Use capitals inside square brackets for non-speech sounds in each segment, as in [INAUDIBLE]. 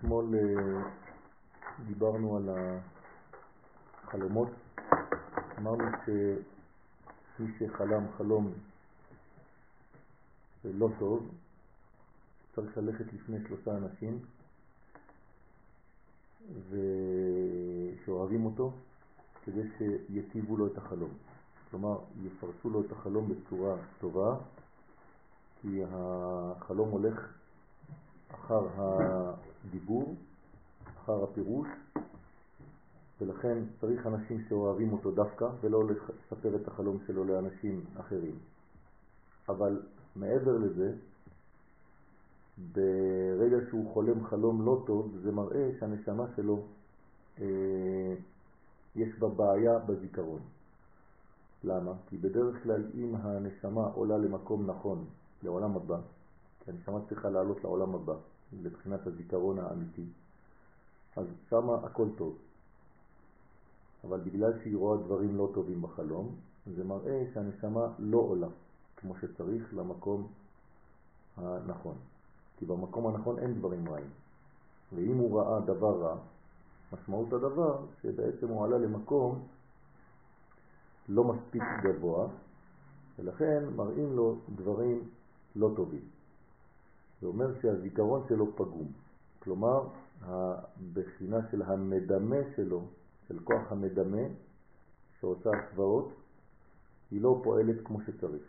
אתמול אה, דיברנו על החלומות, אמרנו שמי שחלם חלום לא טוב, צריך ללכת לפני שלושה אנשים ושאוהבים אותו כדי שיטיבו לו את החלום. כלומר, יפרסו לו את החלום בצורה טובה, כי החלום הולך אחר הדיבור, אחר הפירוש, ולכן צריך אנשים שאוהבים אותו דווקא, ולא לספר את החלום שלו לאנשים אחרים. אבל מעבר לזה, ברגע שהוא חולם חלום לא טוב, זה מראה שהנשמה שלו, אה, יש בה בעיה בזיכרון. למה? כי בדרך כלל אם הנשמה עולה למקום נכון, לעולם הבא, כי הנשמה צריכה לעלות לעולם הבא, לבחינת הזיכרון האמיתי, אז שם הכל טוב. אבל בגלל שהיא רואה דברים לא טובים בחלום, זה מראה שהנשמה לא עולה כמו שצריך למקום הנכון. כי במקום הנכון אין דברים רעים. ואם הוא ראה דבר רע, משמעות הדבר שבעצם הוא עלה למקום לא מספיק גבוה, ולכן מראים לו דברים לא טובים. זה אומר שהזיכרון שלו פגום. כלומר, הבחינה של המדמה שלו, של כוח המדמה שעושה הצבעות, היא לא פועלת כמו שצריך.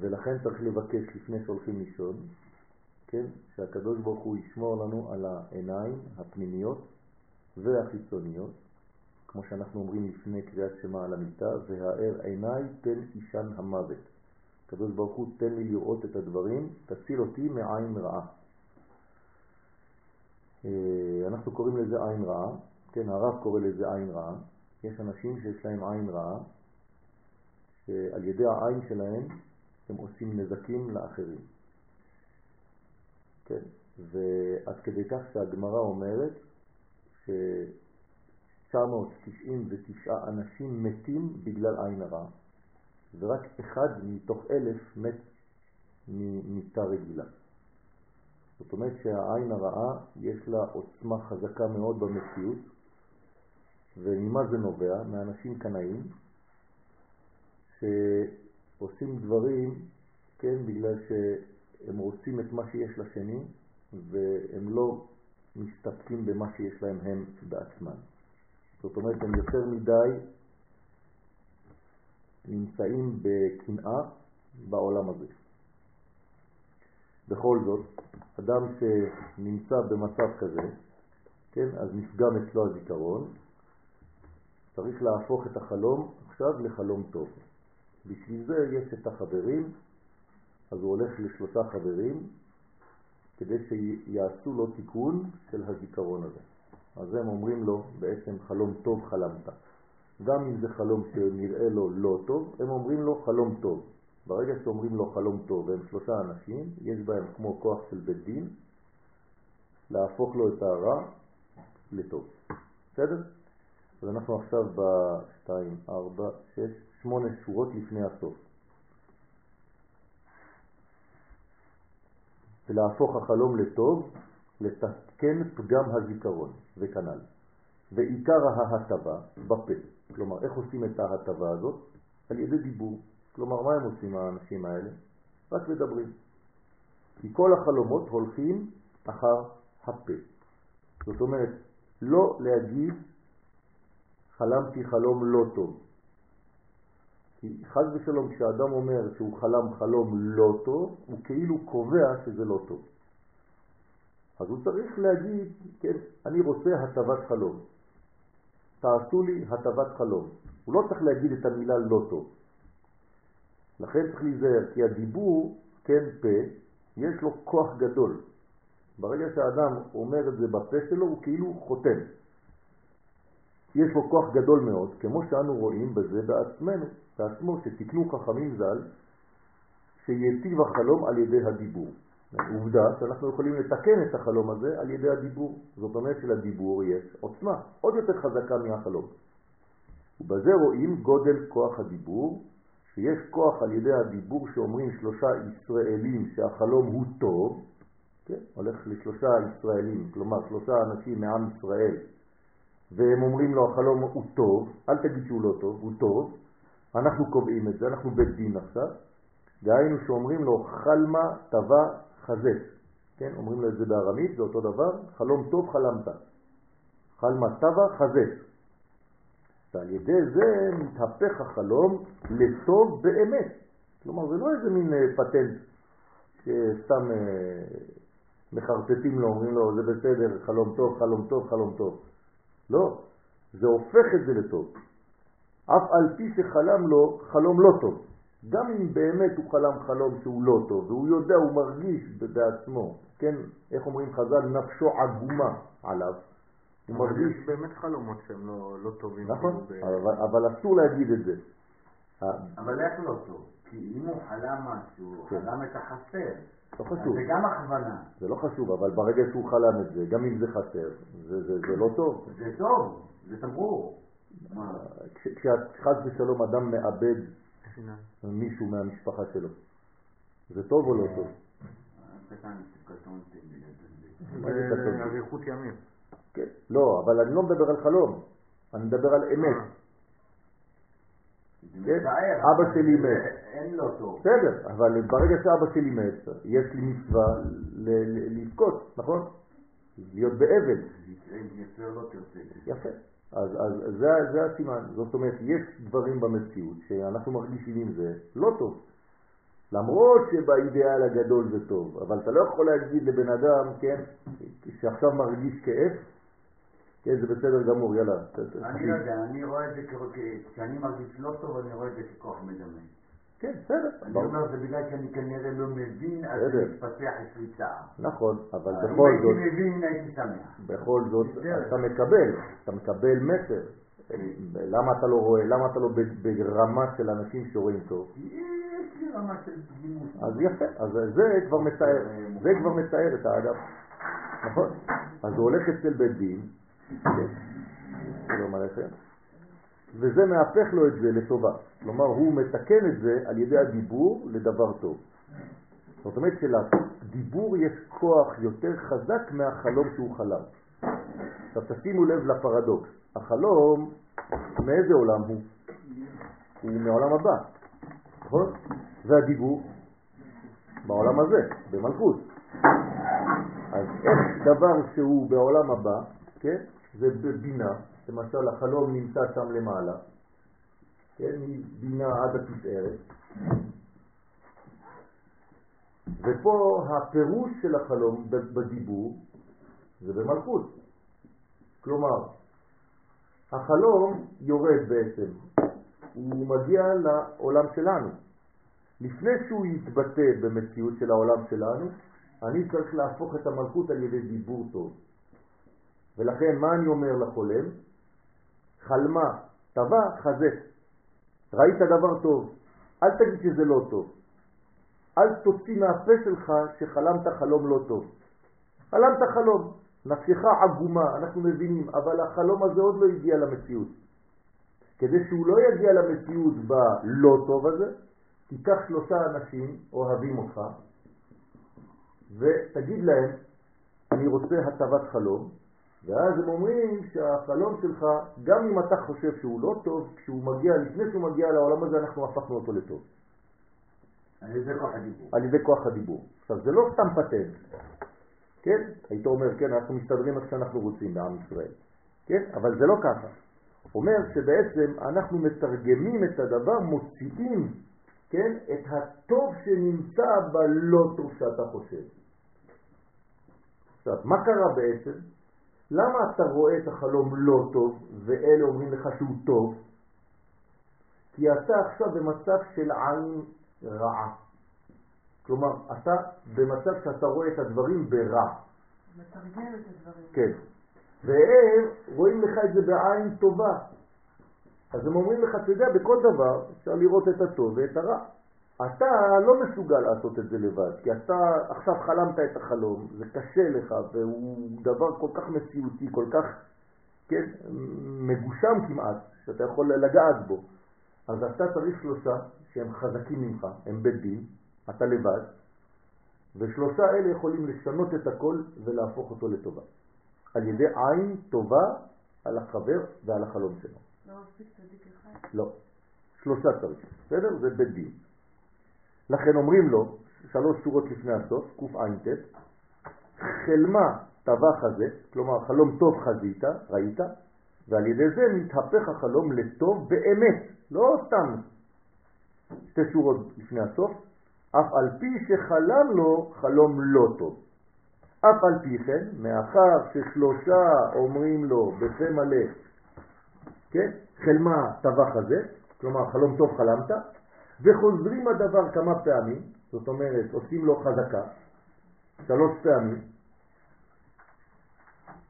ולכן צריך לבקש לפני שהולכים לישון, כן, שהקדוש ברוך הוא ישמור לנו על העיניים הפנימיות והחיצוניות, כמו שאנחנו אומרים לפני קריאת שמה על המיטה, והאר עיניי תן אישן המוות. הקדוש ברוך הוא תן לי לראות את הדברים, תציל אותי מעין רעה. אה, אנחנו קוראים לזה עין רעה, כן, הרב קורא לזה עין רעה. יש אנשים שיש להם עין רעה, שעל ידי העין שלהם הם עושים נזקים לאחרים. כן, ועד כדי כך שהגמרא אומרת ש-999 אנשים מתים בגלל עין הרע, ורק אחד מתוך אלף מת ממיטה רגילה. זאת אומרת שהעין הרעה יש לה עוצמה חזקה מאוד במציאות, וממה זה נובע? מאנשים קנאים, שעושים דברים, כן, בגלל שהם רוצים את מה שיש לשני, והם לא מסתפקים במה שיש להם הם בעצמם. זאת אומרת, הם יותר מדי נמצאים בקנאה בעולם הזה. בכל זאת, אדם שנמצא במצב כזה, כן, אז נפגם אצלו הזיכרון, צריך להפוך את החלום עכשיו לחלום טוב. בשביל זה יש את החברים, אז הוא הולך לשלושה חברים, כדי שיעשו לו תיקון של הזיכרון הזה. אז הם אומרים לו בעצם חלום טוב חלמת. גם אם זה חלום שנראה לו לא טוב, הם אומרים לו חלום טוב. ברגע שאומרים לו חלום טוב והם שלושה אנשים, יש בהם כמו כוח של בית דין, להפוך לו את הרע לטוב. בסדר? אז אנחנו עכשיו ב-2, 4, 6, 8 שורות לפני הסוף. ולהפוך החלום לטוב, לתקן פגם הזיכרון, וכנ"ל. ועיקר ההטבה בפה. כלומר, איך עושים את ההטבה הזאת? על ידי דיבור. כלומר, מה הם עושים האנשים האלה? רק מדברים. כי כל החלומות הולכים אחר הפה. זאת אומרת, לא להגיד חלמתי חלום לא טוב. כי חז ושלום, כשאדם אומר שהוא חלם חלום לא טוב, הוא כאילו קובע שזה לא טוב. אז הוא צריך להגיד, כן, אני רוצה הטבת חלום. תעשו לי הטבת חלום. הוא לא צריך להגיד את המילה לא טוב. לכן צריך להיזהר, כי הדיבור, כן פה, יש לו כוח גדול. ברגע שהאדם אומר את זה בפה שלו, הוא כאילו חותם. יש לו כוח גדול מאוד, כמו שאנו רואים בזה בעצמנו, בעצמו, שתקנו חכמים ז"ל, שיטיב החלום על ידי הדיבור. עובדה שאנחנו יכולים לתקן את החלום הזה על ידי הדיבור. זאת אומרת שלדיבור יש עוצמה עוד יותר חזקה מהחלום. ובזה רואים גודל כוח הדיבור, שיש כוח על ידי הדיבור שאומרים שלושה ישראלים שהחלום הוא טוב, כן? הולך לשלושה ישראלים, כלומר שלושה אנשים מעם ישראל, והם אומרים לו החלום הוא טוב, אל תגיד שהוא לא טוב, הוא טוב, אנחנו קובעים את זה, אנחנו בית דין עכשיו, דהיינו שאומרים לו חלמה טבע חזק, כן? אומרים לו את זה בארמית, זה אותו דבר, חלום טוב חלמת, חלמה טבע חזק. ועל ידי זה מתהפך החלום לטוב באמת. כלומר, זה לא איזה מין אה, פטנט שסתם אה, מחרטטים לו, אומרים לו, זה בסדר, חלום טוב, חלום טוב, חלום טוב. לא, זה הופך את זה לטוב. אף על פי שחלם לו חלום לא טוב. גם אם באמת הוא חלם חלום שהוא לא טוב, והוא יודע, הוא מרגיש בעצמו, כן, איך אומרים חז"ל, נפשו עגומה עליו. הוא מרגיש באמת חלומות שהם לא, לא טובים. נכון, כאילו אבל, אבל אסור להגיד את זה. אבל איך לא טוב? כי אם הוא חלם משהו, כן. חלם את החסר. לא חשוב. זה גם הכוונה. זה לא חשוב, אבל ברגע שהוא חלם את זה, גם אם זה חסר, זה, זה, זה לא טוב. זה טוב, זה תמרור. כשחס ושלום אדם מאבד מישהו מהמשפחה שלו, זה טוב או לא טוב? זה אריכות ימים. כן, לא, אבל אני לא מדבר על חלום, אני מדבר על אמת. אה. כן? אבא שלי מת. אין לו טוב. בסדר, אבל ברגע שאבא שלי מת, יש לי מצווה לבכות, נכון? להיות באבל. יפה. אז, אז זה, זה הסימן. זאת אומרת, יש דברים במציאות שאנחנו מרגישים עם זה לא טוב. למרות שבאידאל הגדול זה טוב, אבל אתה לא יכול להגיד לבן אדם, כן, שעכשיו מרגיש כאב, כן, זה בסדר גמור, יאללה. אני לא יודע, אני רואה את זה כשאני מרגיש לא טוב, אני רואה את זה ככוח מדמה. כן, בסדר. אני אומר, זה בגלל שאני כנראה לא מבין, אז זה מתפתח אצלי צער. נכון, אבל בכל זאת... אם הייתי מבין, הייתי שמח. בכל זאת, אתה מקבל, אתה מקבל מסר. למה אתה לא רואה, למה אתה לא ברמה של אנשים שרואים טוב? יש לי רמה של דימות. אז יפה, אז זה כבר מתאר, זה כבר מתאר את האדם. נכון? אז הוא הולך אצל בית דין, כן. שלום עליכם. וזה מהפך לו את זה לטובה. כלומר, הוא מתקן את זה על ידי הדיבור לדבר טוב. זאת אומרת שלדיבור יש כוח יותר חזק מהחלום שהוא חלם. עכשיו תשימו לב לפרדוקס. החלום, מאיזה עולם הוא? הוא מעולם הבא, נכון? והדיבור בעולם הזה, במלכות. אז איך דבר שהוא בעולם הבא, כן? זה בבינה, למשל החלום נמצא שם למעלה, כן, מבינה עד התפארת, ופה הפירוש של החלום בדיבור זה במלכות. כלומר, החלום יורד בעצם, הוא מגיע לעולם שלנו. לפני שהוא יתבטא במציאות של העולם שלנו, אני צריך להפוך את המלכות על ידי דיבור טוב. ולכן מה אני אומר לחולם? חלמה, טבע, חזק. ראית דבר טוב, אל תגיד שזה לא טוב. אל תוציא מהפה שלך שחלמת חלום לא טוב. חלמת חלום, נפשך עגומה, אנחנו מבינים, אבל החלום הזה עוד לא הגיע למציאות. כדי שהוא לא יגיע למציאות בלא טוב הזה, תיקח שלושה אנשים אוהבים אותך ותגיד להם, אני רוצה הטבת חלום, ואז הם אומרים שהחלום שלך, גם אם אתה חושב שהוא לא טוב, כשהוא מגיע, לפני שהוא מגיע לעולם הזה, אנחנו הפכנו אותו לטוב. על ידי כוח הדיבור. על ידי כוח הדיבור. עכשיו, זה לא סתם פטנט, כן? היית אומר, כן, אנחנו מסתדרים איך שאנחנו רוצים בעם ישראל, כן? אבל זה לא ככה. אומר שבעצם אנחנו מתרגמים את הדבר, מוציאים, כן, את הטוב שנמצא בלא טוב שאתה חושב. עכשיו, מה קרה בעצם? למה אתה רואה את החלום לא טוב ואלה אומרים לך שהוא טוב? כי אתה עכשיו במצב של עין רעה. כלומר, אתה במצב שאתה רואה את הדברים ברע. מתרגם את הדברים. כן. והם רואים לך את זה בעין טובה. אז הם אומרים לך, אתה יודע, בכל דבר אפשר לראות את הטוב ואת הרע. אתה לא מסוגל לעשות את זה לבד, כי אתה עכשיו חלמת את החלום, זה קשה לך, והוא דבר כל כך מציאותי, כל כך, כן, מגושם כמעט, שאתה יכול לגעת בו. אז אתה צריך שלושה שהם חזקים ממך, הם בית דין, אתה לבד, ושלושה אלה יכולים לשנות את הכל ולהפוך אותו לטובה. על ידי עין טובה על החבר ועל החלום שלו. לא מספיק צדיק אחד? לא. שלושה צריך, בסדר? זה בית דין. לכן אומרים לו, שלוש שורות לפני הסוף, קע"ט, חלמה טבח הזה, כלומר חלום טוב חזית, ראית, ועל ידי זה מתהפך החלום לטוב באמת, לא סתם שתי שורות לפני הסוף, אף על פי שחלם לו חלום לא טוב. אף על פי כן, מאחר ששלושה אומרים לו בפה מלא, כן, חלמה טבח הזה, כלומר חלום טוב חלמת, וחוזרים הדבר כמה פעמים, זאת אומרת עושים לו חזקה, שלוש פעמים,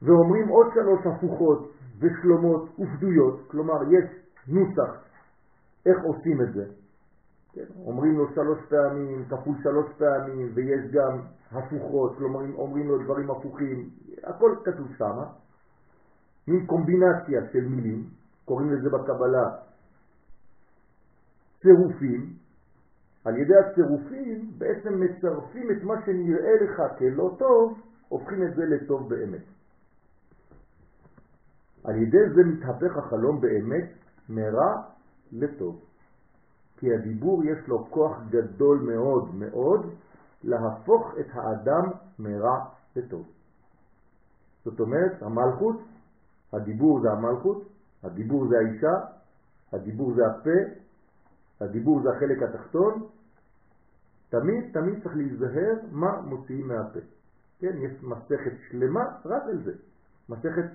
ואומרים עוד שלוש הפוכות ושלומות ופדויות, כלומר יש נוסח איך עושים את זה. כן? אומרים לו שלוש פעמים, כפול שלוש פעמים, ויש גם הפוכות, כלומר אומרים לו דברים הפוכים, הכל כתוב שם, מין קומבינציה של מילים, קוראים לזה בקבלה צירופים, על ידי הצירופים בעצם מצרפים את מה שנראה לך כלא טוב, הופכים את זה לטוב באמת. על ידי זה מתהפך החלום באמת מרע לטוב. כי הדיבור יש לו כוח גדול מאוד מאוד להפוך את האדם מרע לטוב. זאת אומרת, המלכות, הדיבור זה המלכות, הדיבור זה האישה, הדיבור זה הפה, הדיבור זה החלק התחתון, תמיד תמיד צריך להיזהר מה מוציאים מהפה. כן, יש מסכת שלמה רק על זה, מסכת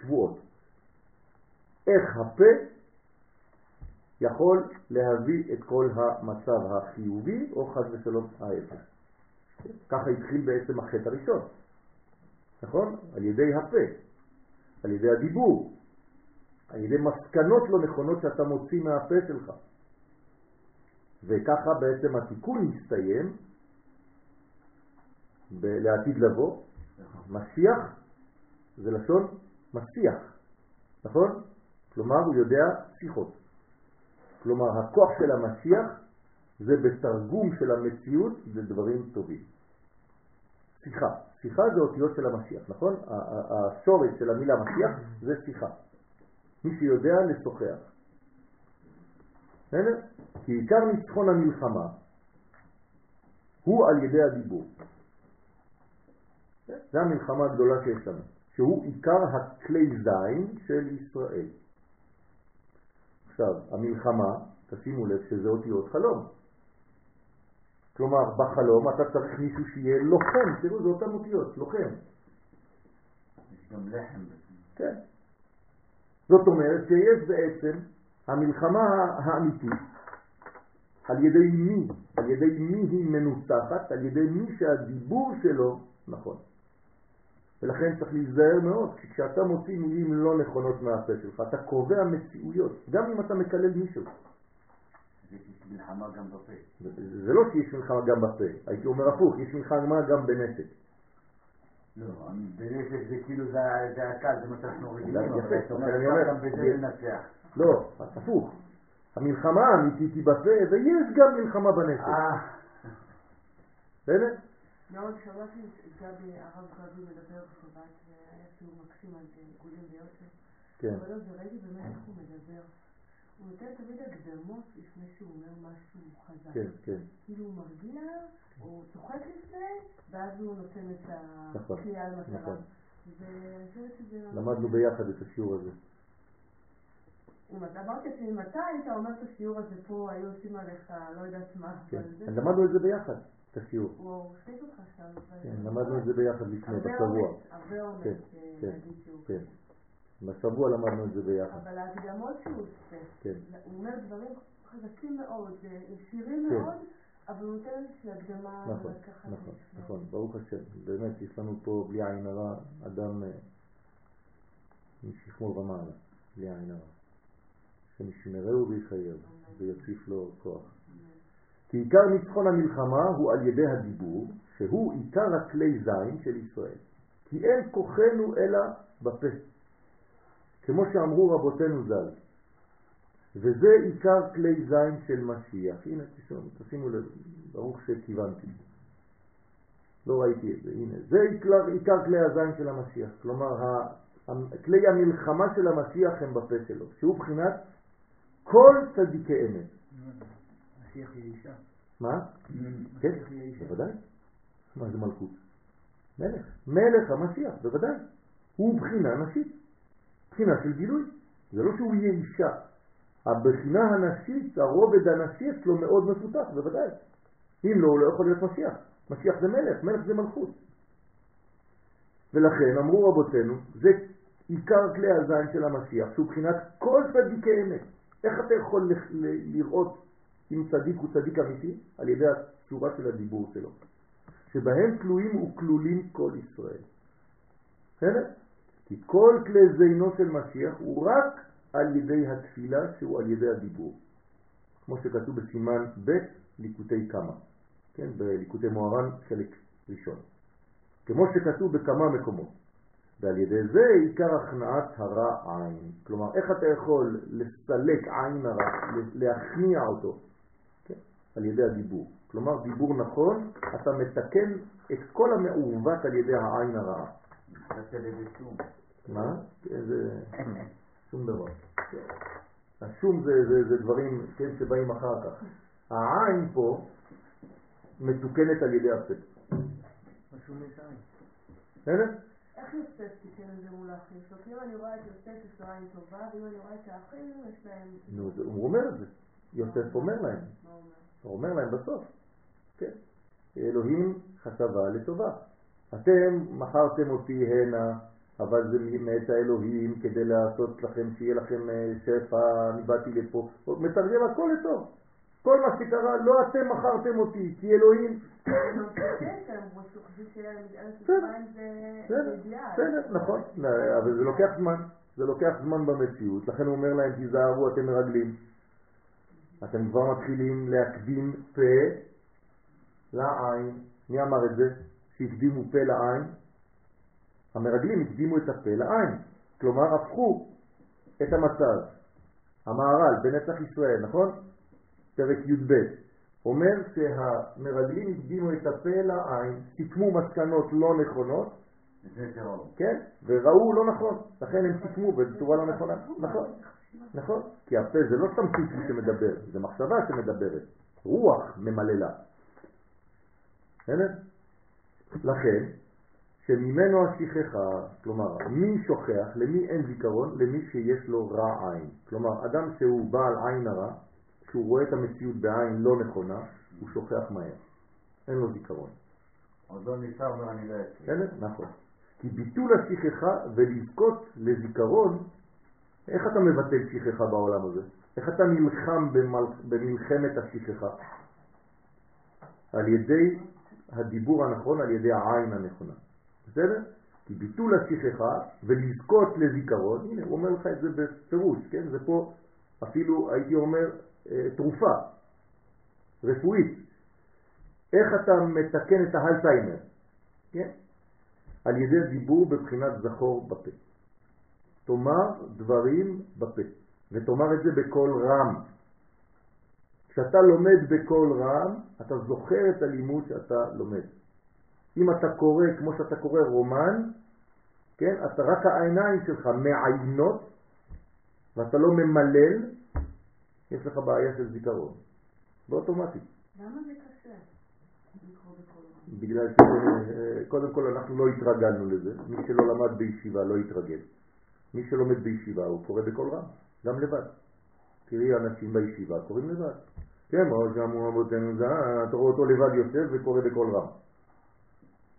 שבועות. איך הפה יכול להביא את כל המצב החיובי או חד ושלום ההפך. ככה התחיל בעצם החטא הראשון, נכון? על ידי הפה, על ידי הדיבור, על ידי מסקנות לא נכונות שאתה מוציא מהפה שלך. וככה בעצם התיקון מסתיים לעתיד לבוא. משיח זה לשון משיח, נכון? כלומר הוא יודע שיחות. כלומר הכוח של המשיח זה בתרגום של המציאות לדברים טובים. שיחה, שיחה זה אותיות של המשיח, נכון? השורש של המילה משיח זה שיחה. מי שיודע לשוחח. בסדר? כי עיקר ניצחון המלחמה הוא על ידי הדיבור. זה המלחמה הגדולה שיש לנו, שהוא עיקר הכלי זין של ישראל. עכשיו, המלחמה, תשימו לב שזה אותיות חלום. כלומר, בחלום אתה צריך מישהו שיהיה לוחם, תראו, זה אותם אותיות, לוחם. יש גם לחם. כן. זאת אומרת שיש בעצם המלחמה האמיתית, על ידי מי? על ידי מי היא מנוסחת? על ידי מי שהדיבור שלו נכון. ולכן צריך להיזהר מאוד, כי כשאתה מוציא מילים לא נכונות מהפה שלך, אתה קובע מציאויות, גם אם אתה מקלל מישהו. יש מלחמה גם בפה. זה לא שיש מלחמה גם בפה, הייתי אומר הפוך, יש מלחמה גם בנשק. לא, בנשק זה כאילו זה הקל, זה מה שאנחנו רגילים, יפה, אבל אתה אומר, אני אומר, גם בזה לנצח. לא, הפוך. המלחמה האמיתית היא בפה, ויש גם מלחמה בנשק. אה, בסדר? מאוד שמעתי את גבי, הרב גבי מדבר בשבת, והיה שיעור מקסים על גולים ביוסף. כן, אבל לא, וראיתי באמת איך הוא מדבר. הוא נותן תמיד הקדמות לפני שהוא אומר משהו חזק. כן, כן. כאילו הוא מרגיע, הוא צוחק לפני, ואז הוא נותן את נכון, הקליעה למטרה. נכון. ואני חושבת שזה... למדנו ביחד את השיעור הזה. אמרתי שאם אתה היית אומר את השיעור הזה פה, היו עושים עליך לא יודעת מה. כן, זה- למדנו את זה ביחד, את השיעור. הוא הפסיק אותך שם. כן, למדנו את זה ביחד לפני, בשבוע. הרבה אומץ כן, אה, כן, להגיד שהוא כן. בשבוע למדנו את זה ביחד. אבל ההקדמות שהוא עושה, כן. הוא אומר דברים חזקים מאוד, אה, ישירים כן. מאוד, אבל הוא נותן איזושהי הקדמה, נכון, נכון. נכון, ברוך השם. באמת, יש לנו פה בלי עין הרע אדם אה, משכמו ומעלה, בלי עין הרע. שנשמרהו ויחייב ויוסיף לו כוח. כי עיקר ניצחון המלחמה הוא על ידי הדיבור, שהוא עיקר הכלי זין של ישראל. כי אין כוחנו אלא בפה. כמו שאמרו רבותינו ז"ל. וזה עיקר כלי זין של משיח. הנה, תשימו, תשימו לב, ברוך שכיוונתי. לא ראיתי את זה, הנה. זה עיקר, עיקר כלי הזין של המשיח. כלומר, כלי המלחמה של המשיח הם בפה שלו, שהוא בחינת כל צדיקי אמת. משיח יהיה אישה. מה? כן, בוודאי. מה זה מלכות? מלך. מלך המשיח, בוודאי. הוא בחינה נשית. בחינה של גילוי. זה לא שהוא יהיה אישה. הבחינה הנשית, הרובד הנשי אצלו מאוד מפותח, בוודאי. אם לא, הוא לא יכול להיות משיח. משיח זה מלך, מלך זה מלכות. ולכן אמרו רבותינו, זה עיקר כלי הזין של המשיח, שהוא בחינת כל צדיקי אמת. איך אתה יכול לראות אם צדיק הוא צדיק אמיתי? על ידי הצורה של הדיבור שלו. שבהם תלויים וכלולים כל ישראל. בסדר? כי כל כלי זינו של משיח הוא רק על ידי התפילה שהוא על ידי הדיבור. כמו שכתוב בסימן ב' ליקוטי כמה, כן, בליקוטי מוהר"ן חלק ראשון. כמו שכתוב בכמה מקומות. ועל ידי זה עיקר הכנעת הרע עין. כלומר, איך אתה יכול לסלק עין הרע, להכניע אותו? כן? על ידי הדיבור. כלומר, דיבור נכון, אתה מתקן את כל המעוות על ידי העין הרעה. מה? זה שום דבר. השום זה, זה, זה דברים כן, שבאים אחר כך. העין פה מתוקנת על ידי הפה. השום יש עין. בסדר? איך יוסף תיקן את זה מול האחים שלו? כי אם אני רואה את יוסף יש לו עין טובה, ואם אני רואה את האחים יש להם... נו, הוא אומר את זה. יוסף אומר להם. הוא אומר? להם בסוף. כן. אלוהים חשבה לטובה. אתם מכרתם אותי הנה, אבל זה מאת האלוהים כדי לעשות לכם, שיהיה לכם אה, שפע, אני באתי לפה. מתרגם הכל לטוב. כל מה שקרה, לא אתם מכרתם אותי, כי אלוהים... [COUGHS] [COUGHS] בסדר, נכון, אבל זה לוקח זמן, זה לוקח זמן במציאות, לכן הוא אומר להם, תיזהרו, אתם מרגלים. אתם כבר מתחילים להקדים פה לעין. מי אמר את זה? שהקדימו פה לעין? המרגלים הקדימו את הפה לעין. כלומר, הפכו את המצב. המהר"ל בנצח ישראל, נכון? פרק י"ב, אומר שהמרגלים הקדימו את הפה לעין, סיכמו מסקנות לא נכונות, כן, וראו לא נכון, לכן הם סיכמו בצורה לא נכונה, נכון, נכון, כי הפה זה לא סתם סיכום שמדבר, זה מחשבה שמדברת, רוח ממללה. לכן, שממנו השכחה, כלומר, מי שוכח, למי אין זיכרון? למי שיש לו רע עין. כלומר, אדם שהוא בעל עין הרע, כשהוא רואה את המציאות בעין לא נכונה, הוא שוכח מהר. אין לו זיכרון. עוד לא ניסה, אומר אני לא אצלי. נכון. כי ביטול השכחה ולזכות לזיכרון, איך אתה מבטל שכחה בעולם הזה? איך אתה נלחם במל... במלחמת השכחה? על ידי הדיבור הנכון, על ידי העין הנכונה. בסדר? כי ביטול השכחה ולזכות לזיכרון, הנה הוא אומר לך את זה בפירוש, כן? זה פה אפילו הייתי אומר תרופה רפואית. איך אתה מתקן את ההלציימר? כן? על ידי דיבור בבחינת זכור בפה. תאמר דברים בפה, ותאמר את זה בקול רם. כשאתה לומד בקול רם, אתה זוכר את הלימוד שאתה לומד. אם אתה קורא כמו שאתה קורא רומן, כן, אתה רק העיניים שלך מעיינות ואתה לא ממלל, יש לך בעיה של זיכרון. באוטומטית. למה זה קשה? בגלל שקודם כל אנחנו לא התרגלנו לזה. מי שלא למד בישיבה לא התרגל. מי שלומד בישיבה הוא קורא בקול רם, גם לבד. תראי אנשים בישיבה קוראים לבד. כן, מה שאמרו אבותינו זה, אתה רואה אותו לבד יושב וקורא בקול רם.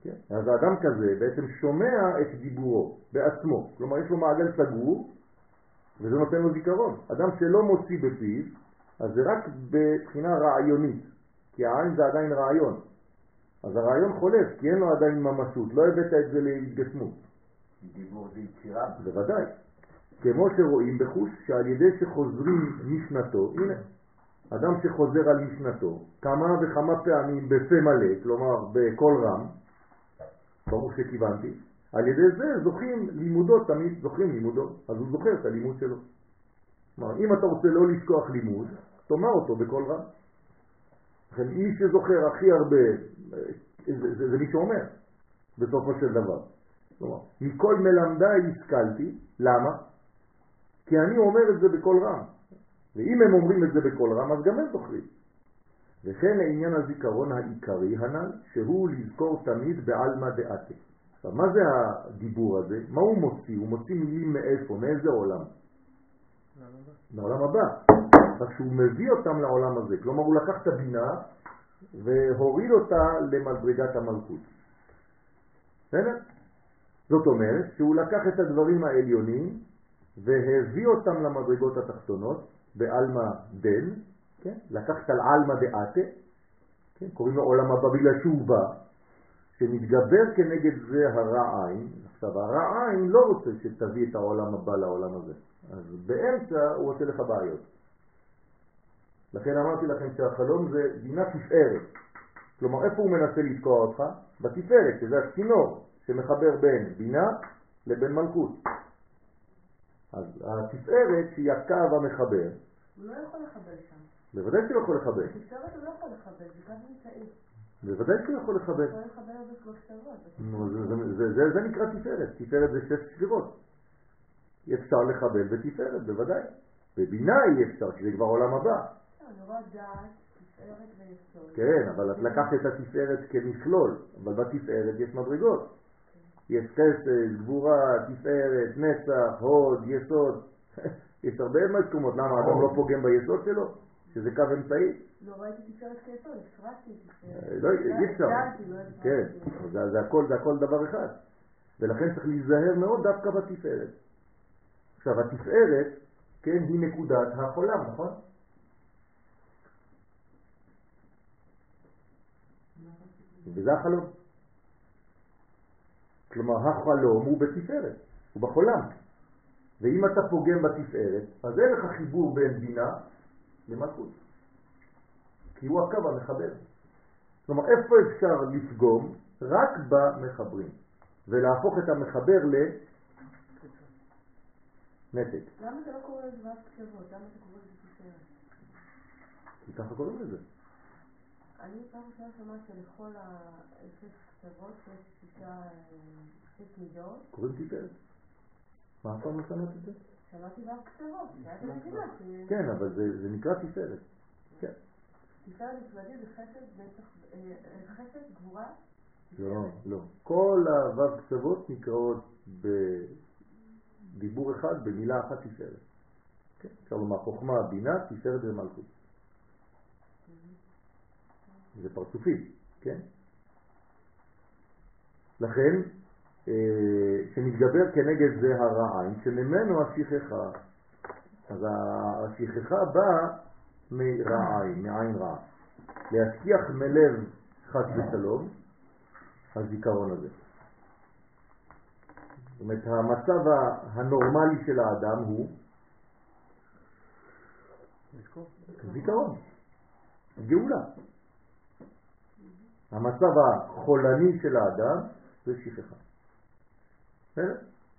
כן? אז האדם כזה בעצם שומע את דיבורו בעצמו. כלומר, יש לו מעגל סגור וזה נותן לו זיכרון. אדם שלא מוציא בפיו, אז זה רק בבחינה רעיונית, כי העין זה עדיין רעיון. אז הרעיון חולף, כי אין לו עדיין ממשות, לא הבאת את זה להתגשמות. דיבור זה יצירה. בוודאי. כמו שרואים בחוש שעל ידי שחוזרים משנתו, הנה, אדם שחוזר על משנתו כמה וכמה פעמים בפה מלא, כלומר בקול רם, ברור שכיוונתי, על ידי זה זוכים לימודו, תמיד זוכים לימודו, אז הוא זוכר את הלימוד שלו. כלומר, אם אתה רוצה לא לשכוח לימוד, תאמר אותו בקול רם. לכן מי שזוכר הכי הרבה זה, זה, זה מי שאומר, בסופו של דבר. כלומר, מכל מלמדיי השכלתי, למה? כי אני אומר את זה בקול רם. ואם הם אומרים את זה בקול רם, אז גם הם זוכרים. וכן לעניין הזיכרון העיקרי הנ"ל, שהוא לזכור תמיד בעלמא דעתה. עכשיו, מה זה הדיבור הזה? מה הוא מוציא? הוא מוציא מילים מאיפה? מאיזה עולם? לעולם הבא. רק שהוא מביא אותם לעולם הזה. כלומר, הוא לקח את הבינה והוריד אותה למדרגת המלכות. בסדר? זאת אומרת שהוא לקח את הדברים העליונים והביא אותם למדרגות התחתונות בעלמא דן, כן? לקח את העלמא דעתה, כן? קוראים לו עולם הבא בגלל שהוא בא, שמתגבר כנגד זה הרע עין. עכשיו הרע עין לא רוצה שתביא את העולם הבא לעולם הזה, אז באמצע הוא עושה לך בעיות. לכן אמרתי לכם שהחלום זה דינה תפארת. כלומר, איפה הוא מנסה לתקוע אותך? בתפארת, שזה הצינור שמחבר בין בינה לבין מלכות. אז התפארת שהיא הקו המחבר. הוא לא יכול לחבר שם. בוודאי שהוא יכול לחבר. בתפארת הוא לא יכול לחבר, זה קו אמצעי. בוודאי שהוא יכול לחבר. הוא יכול לחבר. נו, זה, נקרא תפארת. תפארת זה שש ספירות. אפשר לחבל בתפארת, בוודאי. בבינה אי אפשר, כי זה כבר עולם הבא. לא. כן, אבל את לקחת את התפארת כמכלול, אבל בתפארת יש מדרגות. יש חסד, גבורה, תפארת, נצח, הוד, יסוד. [LAUGHS] יש הרבה מקומות, למה אדם לא פוגם ביסוד שלו? שזה קו אמצעי? לא ראיתי תפארת כיסוד, הפרעתי תפארת. אה, לא, אי אפשר. דעתי, לא. כן, זה, זה, הכל, זה הכל דבר אחד. ולכן צריך להיזהר מאוד דווקא בתפארת. עכשיו, התפארת, כן, היא נקודת החולם, נכון? וזה החלום. כלומר, החלום הוא בתפארת, הוא בחולם. ואם אתה פוגם בתפארת, אז אין לך חיבור בין בינה למלכות. כי הוא הקו המחבר. כלומר, איפה אפשר לפגום? רק במחברים. ולהפוך את המחבר לנתק. למה אתה לא קורא לזה ו' קצוות? למה קורא לזה תפארת? כי ככה קוראים לזה. אני פעם ראשונה שמעת שלכל האפס קצוות יש שישה, שש מידות. קוראים תפארת. מה אף פעם לא שמעת את זה? שמעתי ו' קצוות. כן, אבל זה, זה נקרא תפארת. כן. תפארת נפרדי זה חסד, אה, אה, חסד, גבורה, לא, לא. כל הו"ב קצוות נקראות בדיבור אחד, במילה אחת תפארת. כן? אפשר לומר חוכמה, בינה, תפארת ומלכות. זה פרצופים, כן? לכן, אה, שמתגבר כנגד זה הרע עין, שממנו השכחה. אז השכחה באה מרע עין, מעין רע. להשכיח מלב חס ושלום, הזיכרון הזה. זאת אומרת, המצב הנורמלי של האדם הוא זיכרון, גאולה. המצב החולני של האדם זה שכחה.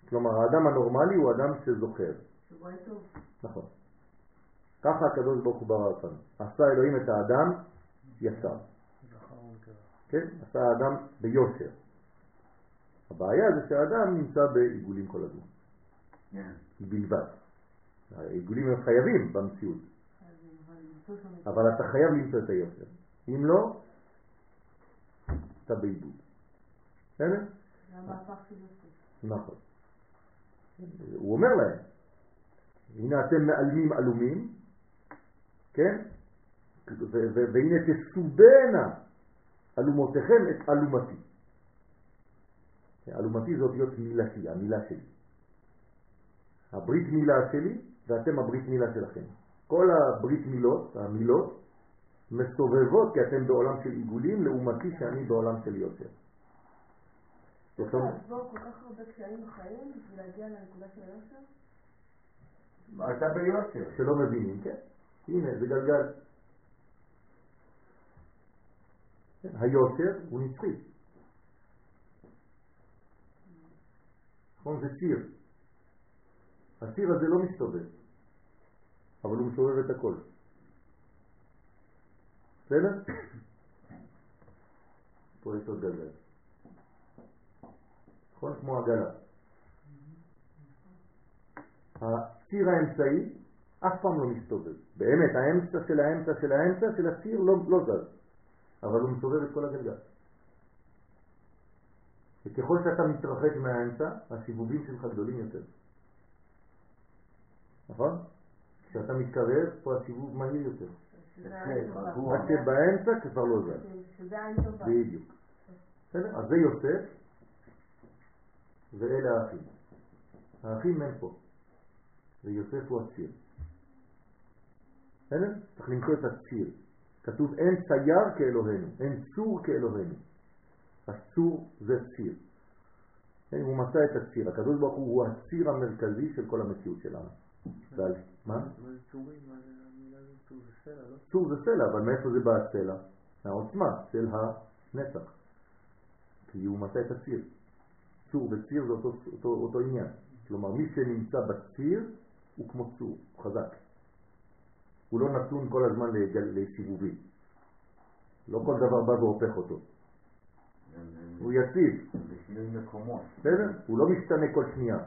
כלומר, האדם הנורמלי הוא אדם שזוכר. נכון. ככה הקדוש ברוך הוא ברא אותנו. עשה אלוהים את האדם ישר. כן? עשה האדם ביושר. הבעיה זה שהאדם נמצא בעיגולים כל הזמן. כן. בלבד. העיגולים הם חייבים במציאות, אבל אתה חייב למצוא את היושר. אם לא, אתה בעיבוד. בסדר? נכון. הוא אומר להם, הנה אתם מעלמים עלומים, כן? והנה תסובנה אלומותיכם את אלומתי. אלומתי זה אותיות מילתי, המילה שלי. הברית מילה שלי ואתם הברית מילה שלכם. כל הברית מילות, המילות, מסובבות כי אתם בעולם של עיגולים לעומתי שאני בעולם של. זאת צריך אומרת, לעבור כל כך הרבה קשיים בחיים בשביל להגיע לנקודה של היושר? אתה ביושר. שלא מבינים, כן? הנה, זה גלגל. כן, היושר הוא נצחי. נכון? זה סיר. הסיר הזה לא מסתובב, אבל הוא מסובב את הכל. בסדר? פה יש עוד גלגל. נכון? כמו עגלה. הציר האמצעי אף פעם לא מסתובב. באמת, האמצע של האמצע של האמצע של הציר לא, לא זז, אבל הוא מסתובב את כל הגלגל. וככל שאתה מתרחק מהאמצע, הסיבובים שלך גדולים יותר. נכון? כשאתה מתקרב, פה הסיבוב מהיר יותר. מה שבאמצע כבר לא זז. בדיוק. בסדר? אז זה יוסף, ואלה האחים. האחים הם פה, ויוסף הוא הציר. בסדר? צריך למצוא את הציר. כתוב אין צייר כאלוהינו, אין צור כאלוהינו. הצור זה ציר. כן, הוא מצא את הציר. הקדוש ברוך הוא הוא הציר המרכזי של כל המציאות שלנו. ועל- מה? צור זה סלע, לא? צור זה סלע, אבל מאיפה זה בא הסלע? מהעוצמה של הנצח. כי הוא מצא את הציר. צור וציר זה אותו, אותו, אותו עניין. כלומר, מי שנמצא בציר הוא כמו צור, הוא חזק. הוא לא נתון כל הזמן לסיבובים. לא כל דבר בא והופך אותו. הוא יציב. בסדר? הוא לא משתנה כל שנייה.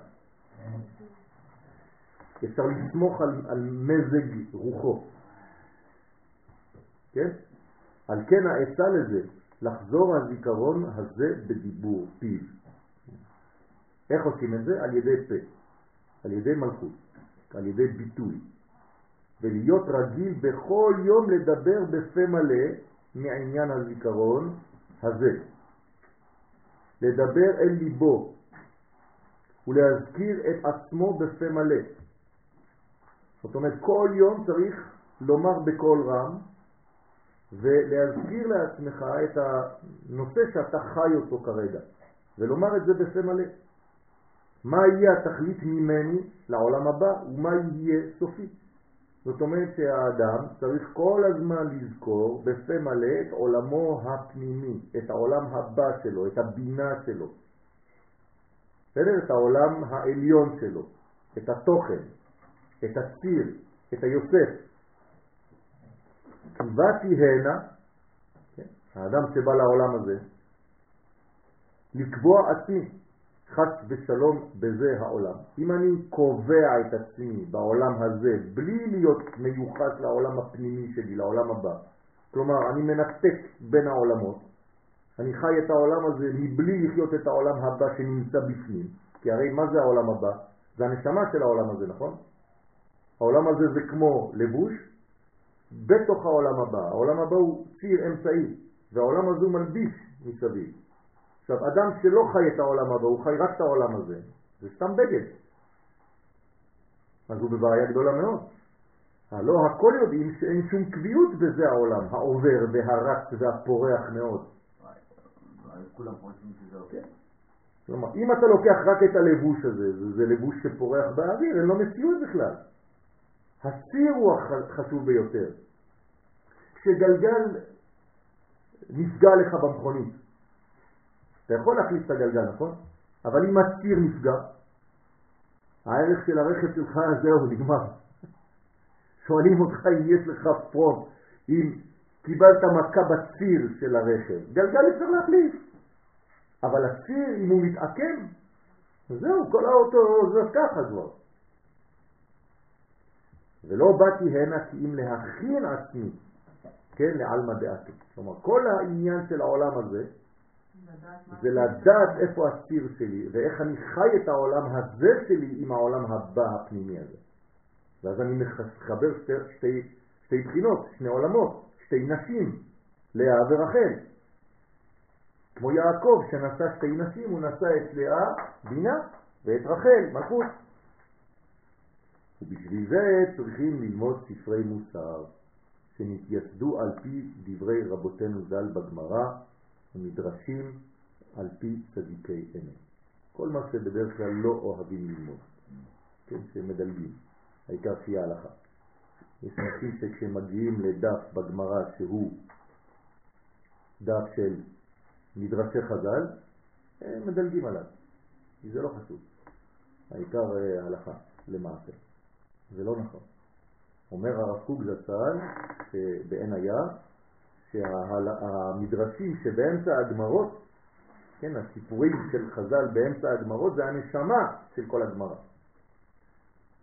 אפשר לסמוך על, על מזג רוחו. כן? על כן העצה לזה, לחזור הזיכרון הזה בדיבור פיו. איך עושים את זה? על ידי פה, על ידי מלכות, על ידי ביטוי. ולהיות רגיל בכל יום לדבר בפה מלא מעניין הזיכרון הזה. לדבר אל ליבו ולהזכיר את עצמו בפה מלא. זאת אומרת, כל יום צריך לומר בקול רם ולהזכיר לעצמך את הנושא שאתה חי אותו כרגע, ולומר את זה בפה מלא. מה יהיה התכלית ממני לעולם הבא ומה יהיה סופי. זאת אומרת שהאדם צריך כל הזמן לזכור בפה מלא את עולמו הפנימי, את העולם הבא שלו, את הבינה שלו. בסדר? את העולם העליון שלו, את התוכן, את הציר, את היוסף. כי באתי הנה, כן? האדם שבא לעולם הזה, לקבוע עצמי, חס ושלום בזה העולם. אם אני קובע את עצמי בעולם הזה בלי להיות מיוחס לעולם הפנימי שלי, לעולם הבא, כלומר אני מנתק בין העולמות, אני חי את העולם הזה מבלי לחיות את העולם הבא שנמצא בפנים, כי הרי מה זה העולם הבא? זה הנשמה של העולם הזה, נכון? העולם הזה זה כמו לבוש בתוך העולם הבא. העולם הבא הוא ציר אמצעי, והעולם הזה הוא מלביש מסביב. עכשיו, אדם שלא חי את העולם הבא, הוא חי רק את העולם הזה, זה סתם בגד. אז הוא בבעיה גדולה מאוד. הלא הכל יודעים שאין שום קביעות בזה העולם, העובר והרץ והפורח מאוד. כן. כלומר, אם אתה לוקח רק את הלבוש הזה, זה, לבוש שפורח באוויר, אין לו מציאות בכלל. הציר הוא החשוב ביותר. כשגלגל נפגע לך במכונית, אתה יכול להחליף את הגלגל, נכון? אבל אם הציר נפגע, הערך של הרכב שלך זהו, נגמר. [LAUGHS] שואלים אותך אם יש לך פרונט, אם קיבלת מכה בציר של הרכב, גלגל אפשר להחליף. אבל הציר, אם הוא מתעקם, זהו, כל האוטו זה ככה כבר. ולא באתי הנה כי אם להכין עצמי, כן, לעלמא דעתי. כלומר, כל העניין של העולם הזה, זה לדעת איפה הציר שלי, ואיך אני חי את העולם הזה שלי עם העולם הבא הפנימי הזה. ואז אני מחבר שתי, שתי, שתי בחינות, שני עולמות, שתי נשים, לאה ורחל. כמו יעקב שנשא שתי נשים, הוא נשא את לאה, בינה, ואת רחל, מלכות. ובשביל זה צריכים ללמוד ספרי מוסר, שנתייסדו על פי דברי רבותינו ז"ל בגמרא, ומדרשים על פי צדיקי אמת. כל מה שבדרך כלל לא אוהבים ללמוד, כן, שמדלגים, העיקר שיהיה הלכה. יש אנשים שכשמגיעים לדף בגמרא שהוא דף של מדרשי חז"ל, הם מדלגים עליו, כי זה לא חשוב. העיקר אה, הלכה למעשה. זה לא נכון. אומר הרב קוק זצ"ל בעין היה, שהמדרשים שבאמצע הגמרות, כן, הסיפורים של חז"ל באמצע הגמרות זה הנשמה של כל הגמרה.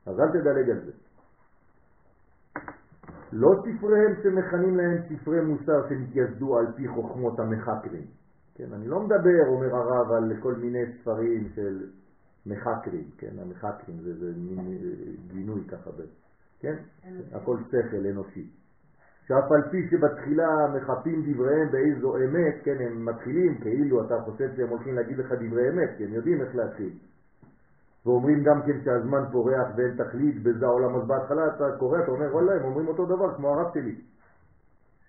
אז אל תדלג על זה. לא ספריהם שמכנים להם ספרי מוסר שנתייסדו על פי חוכמות המחקרים. כן, אני לא מדבר, אומר הרב, על כל מיני ספרים של מחקרים, כן, המחקרים זה, זה מין אה, גינוי ככה, כן, הכל שכל אנושי. שאף על פי שבתחילה מחפים דבריהם באיזו אמת, כן, הם מתחילים כאילו אתה חושב שהם הולכים להגיד לך דברי אמת, כי הם יודעים איך להתחיל. ואומרים גם כן שהזמן פורח ואין תכלית בזה העולם, אז בהתחלה אתה קורא, אתה אומר, וואלה, הם אומרים אותו דבר כמו הרב שלי.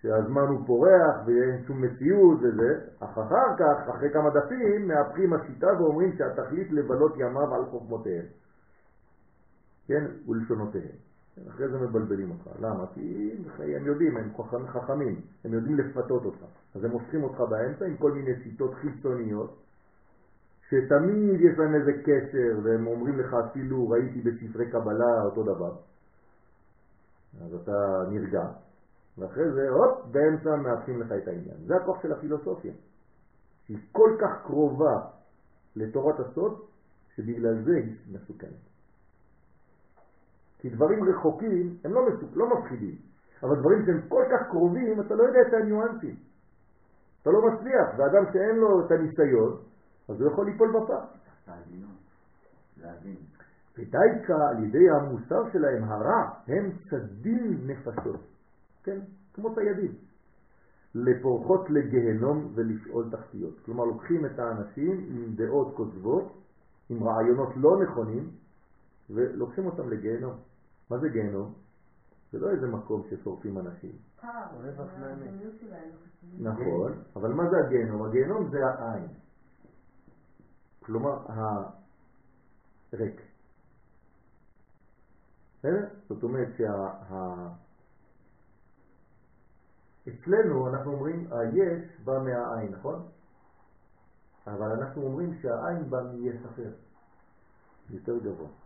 שהזמן הוא פורח ואין שום מציאות וזה, אך אחר כך, אחרי כמה דפים, מהפכים השיטה ואומרים שהתכלית לבלות ימיו על חוכמותיהם. כן, ולשונותיהם. אחרי זה מבלבלים אותך. למה? כי הם יודעים, הם חכמים, הם יודעים לפתות אותך. אז הם הופכים אותך באמצע עם כל מיני שיטות חיצוניות, שתמיד יש להם איזה קשר, והם אומרים לך אפילו ראיתי בספרי קבלה אותו דבר. אז אתה נרגע, ואחרי זה, הופ, באמצע מאפשים לך את העניין. זה הכוח של הפילוסופיה, שהיא כל כך קרובה לתורת הסוד, שבגלל זה היא מסוכנת. כי דברים רחוקים הם לא, מסוק, לא מפחידים, אבל דברים שהם כל כך קרובים, אתה לא יודע את הניואנסים. אתה לא מצליח, ואדם שאין לו את הניסיון, אז הוא יכול ליפול בפח. ודאיקה על ידי המוסר שלהם הרע, הם צדים נפשות. כן, כמו ציידים. לפורחות לגהנום ולשאול תחתיות. כלומר, לוקחים את האנשים עם דעות כוזבות, עם רעיונות לא נכונים, ולוקחים אותם לגהנום. מה זה גיהנום? זה לא איזה מקום ששורפים אנשים. נכון, אבל מה זה הגיהנום? הגיהנום זה העין. כלומר, הריק. זאת אומרת אצלנו אנחנו אומרים היש בא מהעין, נכון? אבל אנחנו אומרים שהעין בא מיש אחר, יותר גבוה.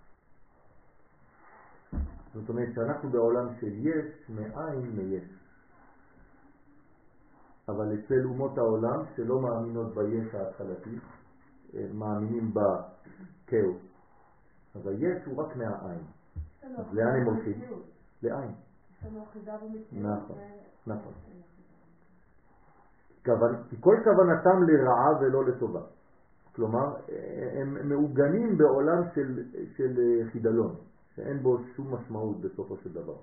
זאת אומרת שאנחנו בעולם של יש, מאין מיש. אבל אצל אומות העולם שלא מאמינות ביש ההתחלתי, מאמינים בכאוס. אז היש הוא רק מהעין. אז לאן הם הולכים? לעין. נכון, נכון. כי כל כוונתם לרעה ולא לטובה. כלומר, הם מעוגנים בעולם של, של חידלון. שאין בו שום משמעות בסופו של דבר.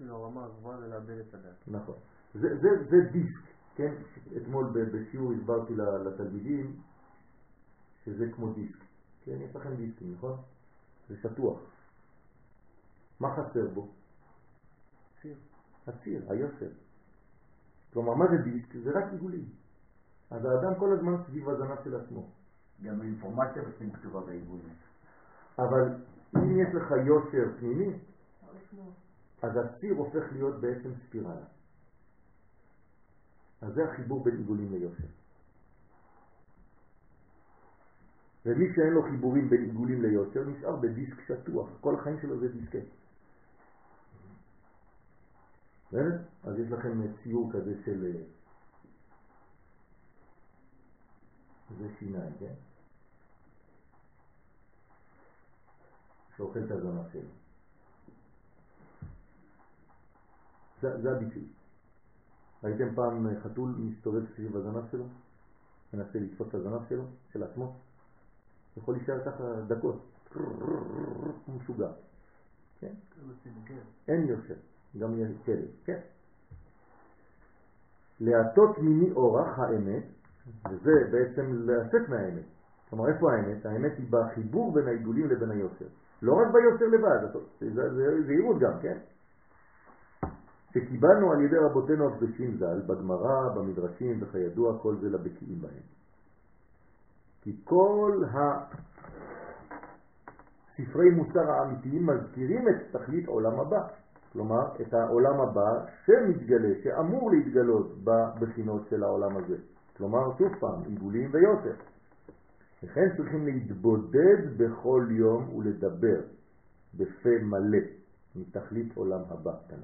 לא, רמה גבוהה זה לאבד את הדעת. נכון. זה, זה, זה דיסק, כן? אתמול בשיעור הסברתי לתלמידים שזה כמו דיסק. כן, יש לכם דיסקים, נכון? זה שטוח. מה חסר בו? ציר. הציר, היוסר. כלומר, מה זה דיסק? זה רק עיגולים. אז האדם כל הזמן סביב הזנב של עצמו. גם האינפורמציה בעצם כתובה בעיגולים. אבל אם יש לך יושר פנימי, אז הציר הופך להיות בעצם ספירלה. אז זה החיבור בין עיגולים ליושר. ומי שאין לו חיבורים בין עיגולים ליושר נשאר בדיסק שטוח, כל החיים שלו זה דיסקט. אז יש לכם ציור כזה של... זה שיניים, כן? שאוכל את הזנב שלו. זה, זה הביטוי. ראיתם פעם חתול מסתובב סביב הזנב שלו? מנסה לתפוס את הזנב שלו, של עצמו? יכול להישאר ככה דקות, [LAUGHS] משוגע. כן? אין יושב, גם כלב, כן. להטות מיני אורח האמת, וזה בעצם לצאת מהאמת. כלומר, איפה האמת? האמת היא בחיבור בין העיגולים לבין היושר. לא רק ביוסר לבד, זה זהירות גם, כן? שקיבלנו על ידי רבותינו הקדושים ז"ל, בגמרא, במדרשים וכידוע, כל זה לבקיאים בהם. כי כל הספרי מוסר האמיתיים מזכירים את תכלית עולם הבא. כלומר, את העולם הבא שמתגלה, שאמור להתגלות בבחינות של העולם הזה. כלומר, שוב פעם, עיגולים ויותר. לכן צריכים להתבודד בכל יום ולדבר בפה מלא מתכלית עולם הבא כאן.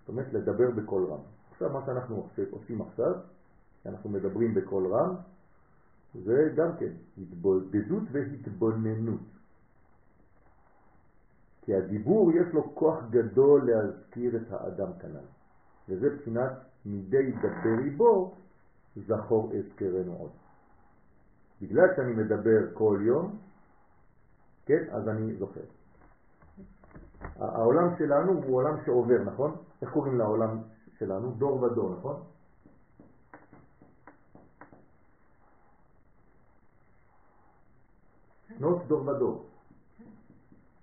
זאת אומרת, לדבר בקול רם. עכשיו מה שאנחנו עושים- עכשיו, שאנחנו מדברים בקול רם, זה גם כן התבודדות והתבוננות. כי הדיבור יש לו כוח גדול להזכיר את האדם כנ"ל. וזה בחינת מדי ידברי בו, זכור אזכרנו עוד. בגלל שאני מדבר כל יום, כן, אז אני זוכר. העולם שלנו הוא עולם שעובר, נכון? איך קוראים לעולם שלנו? דור ודור, נכון? שנות דור ודור,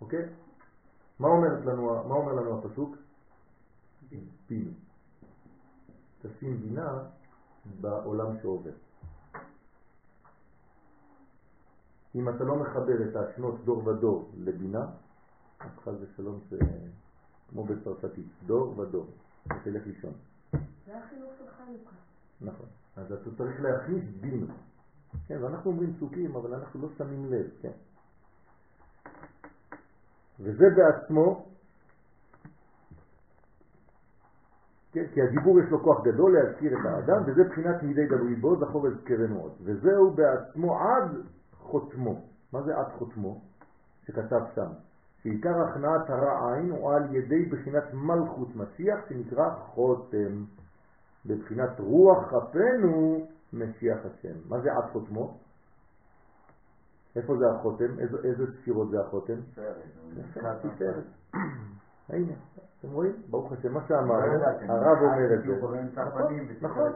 אוקיי? מה, אומרת לנו, מה אומר לנו הפסוק? בינו. תשים בינה בעולם שעובר. אם אתה לא מחבר את השנות דור ודור לבינה, אז חס ושלום זה כמו בצרפתית, דור ודור, ותלך לישון. זה החינוך של חנוכה. נכון. אז אתה צריך להכניס בינו. כן, ואנחנו אומרים פסוקים, אבל אנחנו לא שמים לב, כן. וזה בעצמו, כן, כי הדיבור יש לו כוח גדול להזכיר את האדם, וזה בחינת מידי דברי בו, זכור וזכרנו עוד. וזהו בעצמו עד חותמו. מה זה עד חותמו? שכתב שם. שעיקר הכנעת הרע עין הוא על ידי בחינת מלכות משיח שנקרא חותם. בבחינת רוח אפינו משיח השם. מה זה עד חותמו? איפה זה החותם? איזה, איזה ספירות זה החותם? תפארת. [CLEARS THROAT] הנה, אתם רואים? ברוך השם, מה שאמרנו, הרב אומר את זה. נכון, נכון,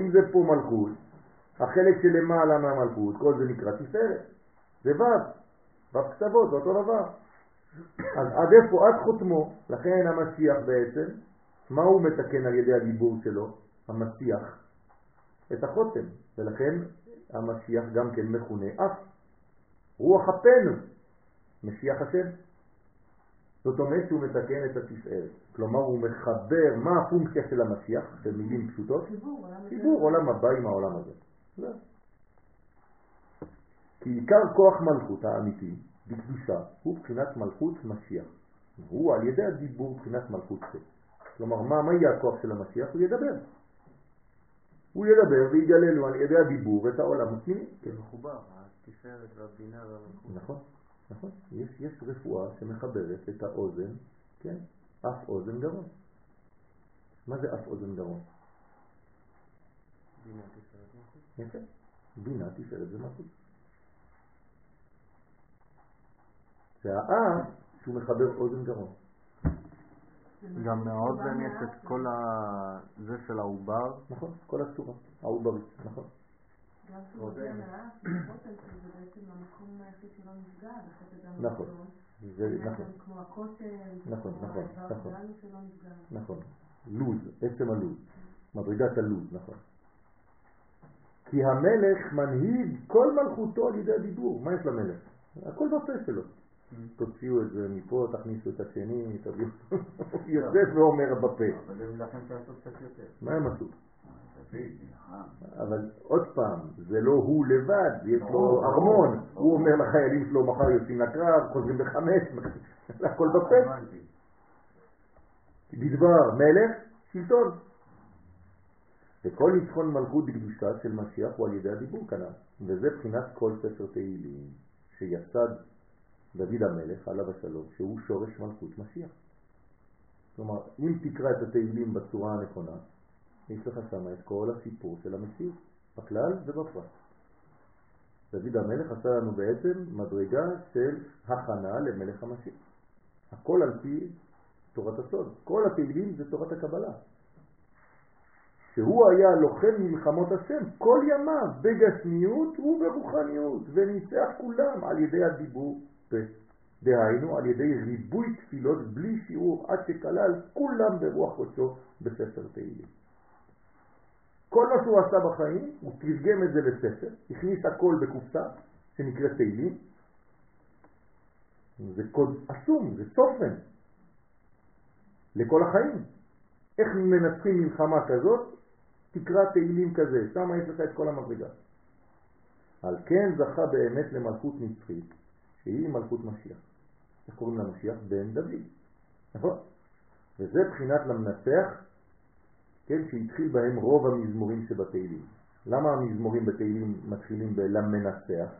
אם זה פה מלכות, החלק שלמעלה מהמלכות, כל זה נקרא תפארת. זה ו', ו' קצוות, זה אותו דבר. אז עד איפה? עד חותמו. לכן המשיח בעצם, מה הוא מתקן על ידי הדיבור שלו? המשיח, את החותם. ולכן המשיח גם כן מכונה אף. רוח אפינו, משיח השם. זאת אומרת שהוא מתקן את התפארת. כלומר הוא מחבר, מה הפונקציה של המשיח, במילים פשוטות? חיבור עולם הבא עם העולם הזה. זהו. כי עיקר כוח מלכות האמיתי בקדושה הוא בחינת מלכות משיח. הוא על ידי הדיבור בחינת מלכות זה. כלומר, מה, מה יהיה הכוח של המשיח? הוא ידבר. הוא ידבר ויגלה לו על ידי הדיבור את העולם הפנימי. זה מחובר, התפארת והבינה והמלכות. נכון, נכון. יש, יש רפואה שמחברת את האוזן, כן? אף אוזן גרון. מה זה אף אוזן גרון? בינה תפארת. יפה. בינה תפארת זה מלכות. זה האף שהוא מחבר אוזן גרון. גם מהאוזן יש את כל ה... זה של העובר. נכון, כל הצורה, העוברית, נכון. [CLEARS THROAT] נכון. זה נכון, כמו הכותל, נכון, נכון, נכון. נכון. לוז, עצם הלוז, מדרגת הלוז, נכון. כי המלך מנהיג כל מלכותו על ידי הדיבור. מה יש למלך? הכל בפה שלו. תוציאו את זה מפה, תכניסו את השני, תביאו. [LAUGHS] יוסף ואומר בפה. אבל הם לכם תעשו קצת יותר. מה הם עשו? אבל עוד פעם, זה לא הוא לבד, יש לו ארמון. הוא אומר לחיילים שלו, מחר יוצאים לקרב, חוזרים בחמש, [LAUGHS] הכל בפה. בדבר מלך, שלטון. וכל ניצחון מלכות בקדושה של משיח הוא על ידי הדיבור כנ"ל. וזה בחינת כל ספר תהילים שיסד דוד המלך, עליו השלום, שהוא שורש מלכות משיח. כלומר, אם תקרא את התהילים בצורה הנכונה, יש לך שם את כל הסיפור של המציאות, בכלל ובפרט. דוד המלך עשה לנו בעצם מדרגה של הכנה למלך המשיח. הכל על פי תורת הסוד. כל התהילים זה תורת הקבלה. שהוא היה לוחם מלחמות השם כל ימיו בגשמיות וברוחניות וניצח כולם על ידי הדיבור. דהיינו על ידי ריבוי תפילות בלי שיעור עד שכלל כולם ברוח קודשו בספר תהילים. כל מה שהוא עשה בחיים, הוא תרגם את זה לספר, הכניס הכל בקופסה שנקראת תהילים. זה קוד עצום, זה צופן לכל החיים. איך מנצחים מלחמה כזאת? תקרא תהילים כזה, שם יש לך את כל המדרגה. על כן זכה באמת למלכות נצחית, שהיא מלכות משיח. איך קוראים למשיח? בן דוד, נכון? וזה בחינת למנצח, כן, שהתחיל בהם רוב המזמורים שבתהילים. למה המזמורים בתהילים מתחילים בלמנצח?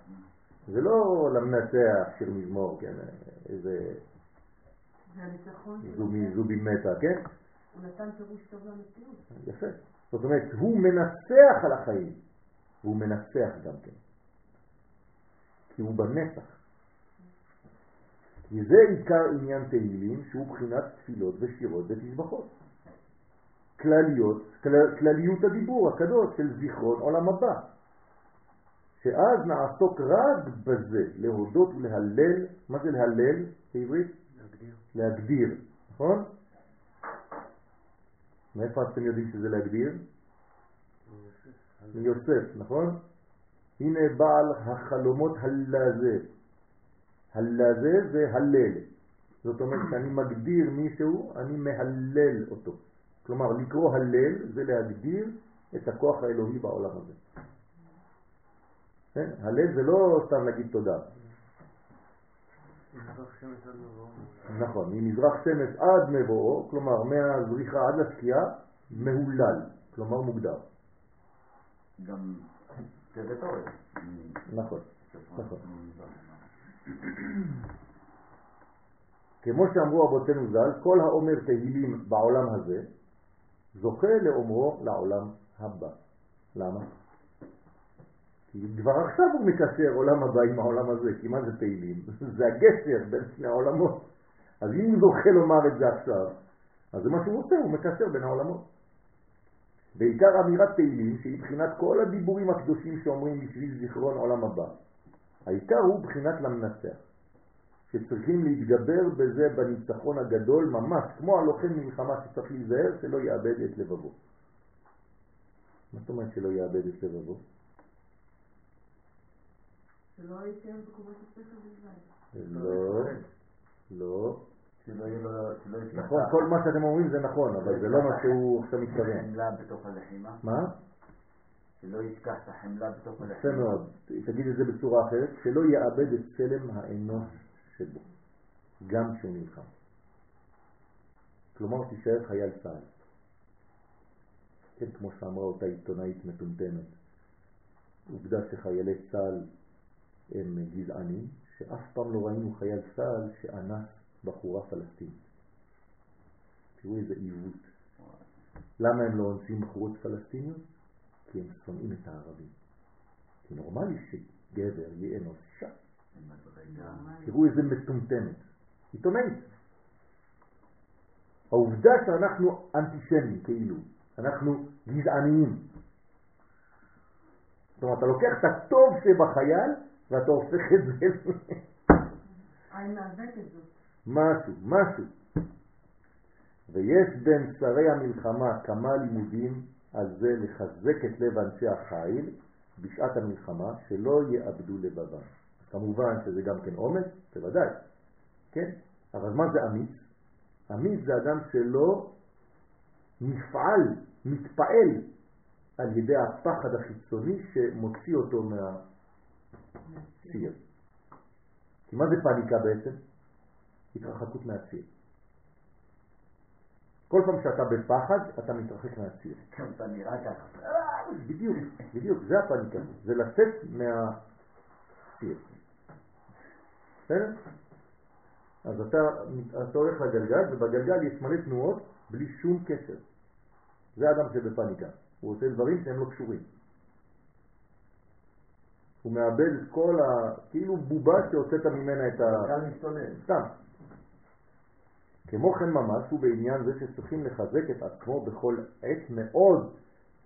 זה לא למנצח שיר מזמור, כן, איזה זה הניצחון של זובי, זובי מתה, כן? הוא נתן פירוש טוב למציאות. יפה. זאת אומרת, הוא מנצח על החיים, והוא מנצח גם כן. כי הוא בנצח. כי זה עיקר עניין תהילים, שהוא בחינת תפילות ושירות ותשבחות. כלליות, כל, כלליות הדיבור הקדוש של זיכרון עולם הבא. שאז נעסוק רק בזה, להודות ולהלל, מה זה להלל בעברית? להגדיר. להגדיר, נכון? מאיפה אתם יודעים שזה להגדיר? מיוסף, נכון? הנה בעל החלומות הלזה. הלזה זה הלל. זאת אומרת שאני מגדיר מישהו, אני מהלל אותו. כלומר, לקרוא הלל זה להגדיר את הכוח האלוהי בעולם הזה. כן? הלל זה לא סתם להגיד תודה. מזרח שמש עד מבואו. נכון, ממזרח שמש עד מבואו, כלומר מהזריחה עד לשקיעה, מהולל, כלומר מוגדר. גם טריטוריה. נכון, נכון. כמו שאמרו אבותינו ז"ל, כל האומר תהילים בעולם הזה, זוכה לאומרו לעולם הבא. למה? כי כבר עכשיו הוא מקשר עולם הבא עם העולם הזה, כי מה זה תהילים? [LAUGHS] זה הגשר בין שני העולמות. אז אם הוא זוכה לומר את זה עכשיו, אז זה מה שהוא עושה, הוא מקשר בין העולמות. בעיקר אמירת תהילים, שהיא בחינת כל הדיבורים הקדושים שאומרים בשביל זיכרון עולם הבא. העיקר הוא בחינת למנצח, שצריכים להתגבר בזה בניצחון הגדול ממש, כמו הלוחם מלחמה שצריך להיזהר שלא יאבד את לבבו. מה זאת אומרת שלא יאבד את לבבו? שלא יישאר בקומת השכל בלבד. לא, לא. שלא יהיה לו, נכון, כל מה שאתם אומרים זה נכון, אבל זה לא מה שהוא עכשיו מתכוון. החמלה בתוך הלחימה. מה? שלא ישכח את החמלה בתוך יפה הלחימה. מאוד. תגיד את זה בצורה אחרת, שלא יאבד את צלם האנוש שבו, גם כשהוא נלחם. כלומר, תישאר חייל צה"ל. כן, כמו שאמרה אותה עיתונאית מטומטמת. עובדה שחיילי צה"ל הם גזענים, שאף פעם לא ראינו חייל צה"ל שאנס בחורה פלסטינית. תראו איזה עיוות. למה הם לא אונסים בחורות פלסטיניות? כי הם שונאים את הערבים. כי נורמלי שגבר יאנוס אישה. תראו איזה מטומטמת. עיתונאית. העובדה שאנחנו אנטישמים כאילו, אנחנו גזעניים. זאת אומרת, אתה לוקח את הטוב שבחייל ואתה הופך את זה עין מעוותת זאת. משהו, משהו. ויש בין שרי המלחמה כמה לימודים על זה לחזק את לב אנשי החיל בשעת המלחמה, שלא יאבדו לבבם. כמובן שזה גם כן אומץ, בוודאי, כן? אבל מה זה אמיץ? אמיץ זה אדם שלא נפעל, מתפעל על ידי הפחד החיצוני שמוציא אותו מהציר. כי מה זה פניקה בעצם? התרחקות מהציר. כל פעם שאתה בפחד, אתה מתרחק מהציר. גם אתה נראה ככה. בדיוק, בדיוק, זה הפניקה, זה לצאת מהציר. בסדר? אז אתה, אתה הולך לגלגל, ובגלגל יש מלא תנועות בלי שום קשר. זה אדם שבפניקה. הוא עושה דברים שהם לא קשורים. הוא מאבד את כל ה... כאילו בובה שהוצאת ממנה את ה... קל מסתונן. סתם. כמו כן ממש הוא בעניין זה שצריכים לחזק את עצמו בכל עת מאוד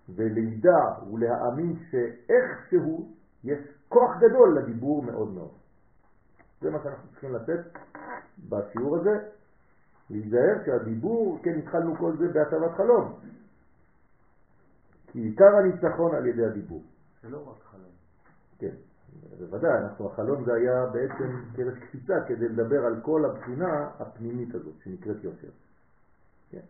ולידע ולהאמין שאיכשהו יש כוח גדול לדיבור מאוד מאוד. זה מה שאנחנו צריכים לתת בשיעור הזה, להיזהר שהדיבור, כן התחלנו כל זה בהצבת חלום, כי עיקר הניצחון על ידי הדיבור. זה לא רק חלום. כן, בוודאי, אנחנו, החלום זה היה בעצם קרש קפיצה כדי לדבר על כל הבחינה הפנימית הזאת שנקראת יושר. כן.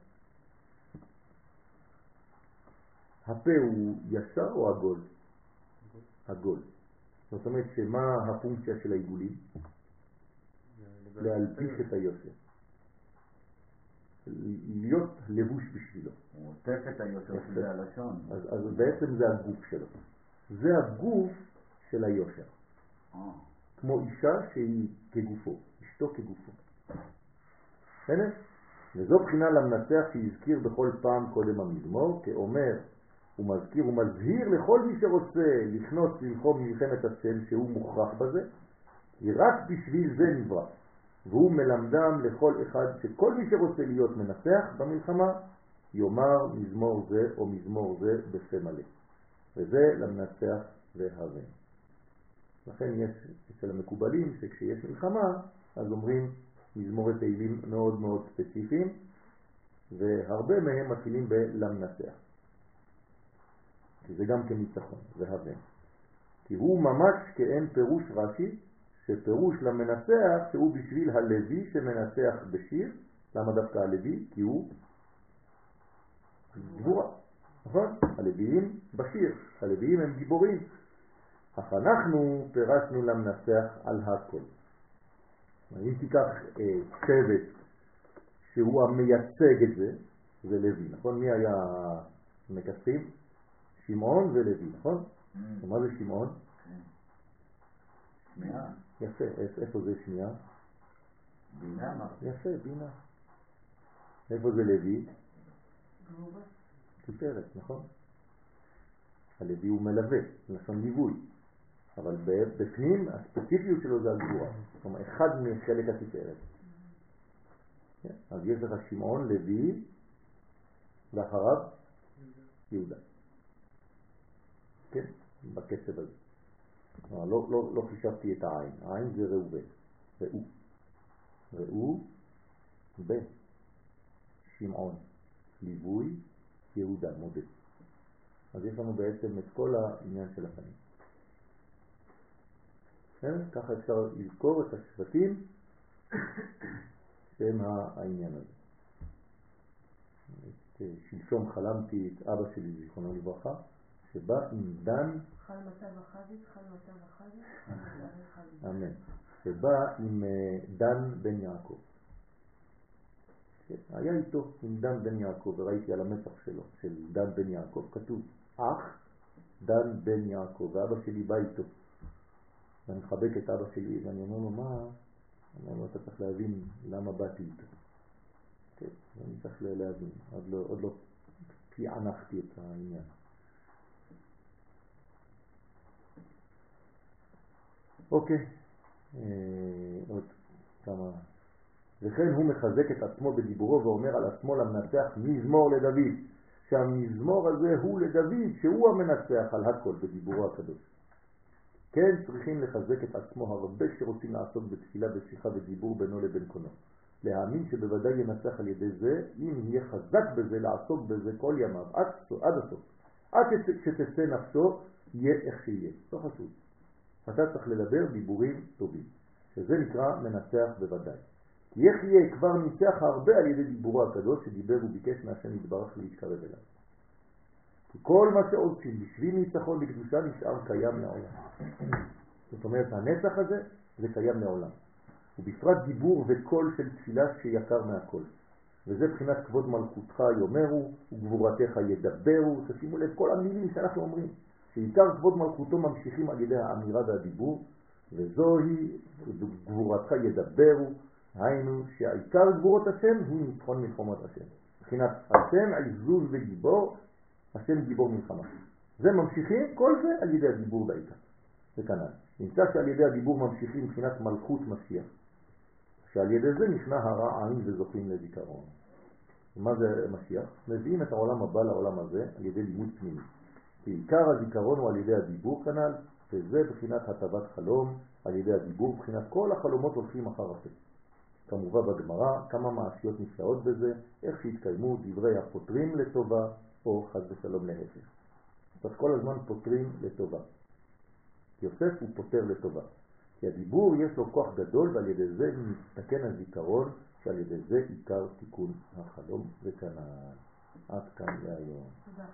הפה הוא ישר או עגול? עגול. זאת אומרת שמה הפונקציה של העיגולים? להלביש את היושר. להיות לבוש בשבילו. הוא עוטף את היושר. שזה הלשון. אז, אז בעצם זה הגוף שלו. זה הגוף של היושר. אה, כמו אישה שהיא כגופו, אשתו כגופו. בסדר? וזו בחינה למנצח שהזכיר בכל פעם קודם המזמור, כאומר ומזכיר ומזהיר לכל מי שרוצה לכנות ללחום מלחמת השם שהוא מוכרח בזה, כי רק בשביל זה נברא. והוא מלמדם לכל אחד שכל מי שרוצה להיות מנצח במלחמה, יאמר מזמור זה או מזמור זה בפה מלא. וזה למנצח והבן. לכן יש אצל המקובלים שכשיש מלחמה, אז אומרים מזמורי תהילים מאוד מאוד ספציפיים, והרבה מהם מתחילים בלמנצח. כי זה גם כן ניצחון, והבן. כי הוא ממש כאין פירוש רש"י, שפירוש למנצח שהוא בשביל הלוי שמנצח בשיר, למה דווקא הלוי? כי הוא גבורה, נכון? הלוויים בשיר, הלוויים הם גיבורים. אך אנחנו פירשנו למנצח על הכל. אם תיקח אה, צוות שהוא המייצג את זה, זה לוי, נכון? מי היה המכסים? שמעון ולוי, נכון? Mm, מה זה שמעון? שמיעה, יפה, איפ- איפה זה שנייה? בינה. יפה, בינה. איפה זה לוי? תפארת, נכון? הלוי הוא מלווה, לשון ליווי, אבל בפנים הספציפיות שלו זה הגבורה, אומרת אחד מחלק התפארת. כן? אז יש לך שמעון, לוי, ואחריו יהודה. כן, בקצב הזה. כלומר, לא, לא, לא חישבתי את העין, העין זה ראובן, ראו. ראו, בן, שמעון, ליווי, יהודה, מודד. אז יש לנו בעצם את כל העניין של הפנים. כן? ככה אפשר לזכור את השבטים שהם העניין הזה. אה, שלשום חלמתי את אבא שלי, זיכרונו לברכה, שבא עם דן, חל מצב החזית, חל מצב החזית, חל מצב החזית. אמן, שבא עם אה, דן בן יעקב. היה איתו עם דן בן יעקב, וראיתי על המצח שלו, של דן בן יעקב, כתוב אח דן בן יעקב, ואבא שלי בא איתו. ואני מחבק את אבא שלי, ואני אומר לו, מה? אני אומר לו, אתה צריך להבין למה באתי איתו. כן, אני צריך להבין, עוד לא, עוד לא פענחתי את העניין. אוקיי, אה, עוד כמה... וכן הוא מחזק את עצמו בדיבורו ואומר על עצמו למנצח מזמור לדוד, שהמזמור הזה הוא לדוד, שהוא המנצח על הכל בדיבורו הקדוש. כן צריכים לחזק את עצמו הרבה שרוצים לעסוק בתפילה, בשיחה ודיבור בינו לבין קונו. להאמין שבוודאי ינצח על ידי זה, אם יהיה חזק בזה, לעסוק בזה כל ימיו, עד, עד הסוף. עד שת- שתצא נפשו, יהיה איך שיהיה. לא חשוב. אתה צריך לדבר דיבורים טובים, שזה נקרא מנצח בוודאי. כי איך יהיה כבר ניצח הרבה על ידי דיבורו הקדוש שדיבר וביקש מהשם יתברך להתקרב אליו. כל מה שעושים בשביל ניצחון בקדושה נשאר קיים לעולם. זאת אומרת, הנצח הזה זה קיים לעולם. ובפרט דיבור וקול של תפילה שיקר מהכל. וזה בחינת כבוד מלכותך יאמרו, וגבורתך ידברו. תשימו לב, כל המילים שאנחנו אומרים, שעיקר כבוד מלכותו ממשיכים על ידי האמירה והדיבור, וזוהי גבורתך ידברו, היינו שהעיקר גבורות השם הוא ניצחון מלחמות השם. מבחינת השם עזוז וגיבור, השם גיבור מלחמה. זה ממשיכים, כל זה על ידי הדיבור בעיקר. זה כנ"ל. נמצא שעל ידי הדיבור ממשיכים מבחינת מלכות משיח. שעל ידי זה נכנע הרע עין וזוכים לזיכרון. מה זה משיח? מביאים את העולם הבא לעולם הזה על ידי לימוד פנימי. כי עיקר הזיכרון הוא על ידי הדיבור כנ"ל, וזה בחינת הטבת חלום על ידי הדיבור, בחינת כל החלומות הולכים אחר הפה. כמובן בגמרא, כמה מעשיות נפלאות בזה, איך שהתקיימו דברי הפותרים לטובה, או חס ושלום להפך. אז כל הזמן פותרים לטובה. יוסף הוא פותר לטובה. כי הדיבור יש לו כוח גדול ועל ידי זה מתקן הזיכרון, שעל ידי זה עיקר תיקון החלום וכנ"ל. עד כאן להיום. תודה.